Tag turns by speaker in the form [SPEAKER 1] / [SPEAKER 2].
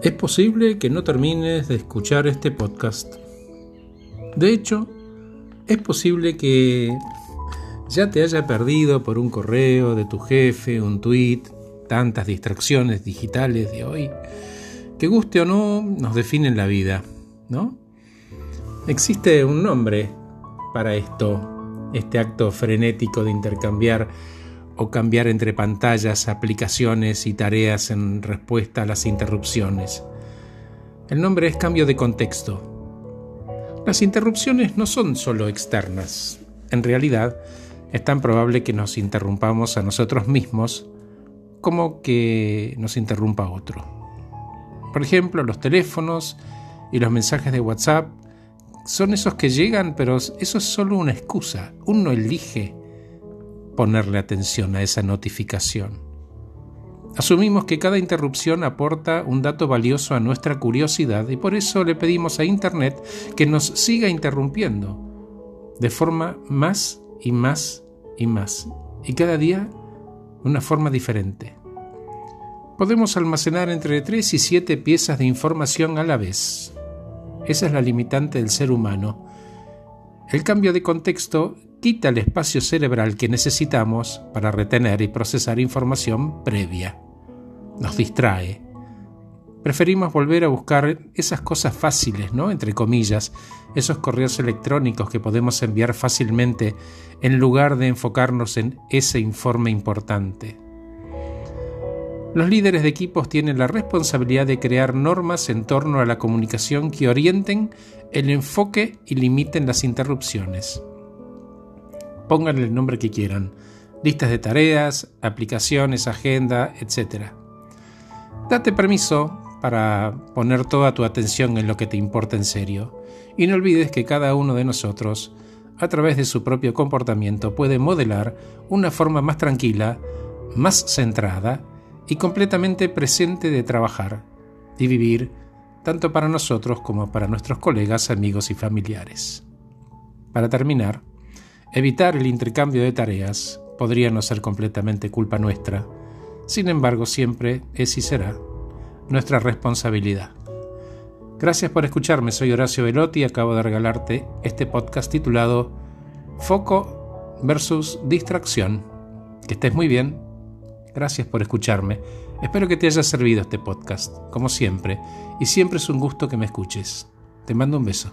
[SPEAKER 1] Es posible que no termines de escuchar este podcast. De hecho, es posible que ya te haya perdido por un correo de tu jefe, un tweet, tantas distracciones digitales de hoy, que guste o no, nos definen la vida, ¿no? Existe un nombre para esto, este acto frenético de intercambiar o cambiar entre pantallas, aplicaciones y tareas en respuesta a las interrupciones. El nombre es cambio de contexto. Las interrupciones no son solo externas. En realidad, es tan probable que nos interrumpamos a nosotros mismos como que nos interrumpa otro. Por ejemplo, los teléfonos y los mensajes de WhatsApp son esos que llegan, pero eso es solo una excusa. Uno elige ponerle atención a esa notificación. Asumimos que cada interrupción aporta un dato valioso a nuestra curiosidad y por eso le pedimos a Internet que nos siga interrumpiendo de forma más y más y más y cada día una forma diferente. Podemos almacenar entre 3 y 7 piezas de información a la vez. Esa es la limitante del ser humano. El cambio de contexto quita el espacio cerebral que necesitamos para retener y procesar información previa. Nos distrae. Preferimos volver a buscar esas cosas fáciles, ¿no? Entre comillas, esos correos electrónicos que podemos enviar fácilmente en lugar de enfocarnos en ese informe importante. Los líderes de equipos tienen la responsabilidad de crear normas en torno a la comunicación que orienten el enfoque y limiten las interrupciones pónganle el nombre que quieran, listas de tareas, aplicaciones, agenda, etc. Date permiso para poner toda tu atención en lo que te importa en serio y no olvides que cada uno de nosotros, a través de su propio comportamiento, puede modelar una forma más tranquila, más centrada y completamente presente de trabajar y vivir tanto para nosotros como para nuestros colegas, amigos y familiares. Para terminar, Evitar el intercambio de tareas podría no ser completamente culpa nuestra, sin embargo siempre es y será nuestra responsabilidad. Gracias por escucharme, soy Horacio Velotti y acabo de regalarte este podcast titulado Foco versus Distracción. Que estés muy bien. Gracias por escucharme. Espero que te haya servido este podcast, como siempre, y siempre es un gusto que me escuches. Te mando un beso.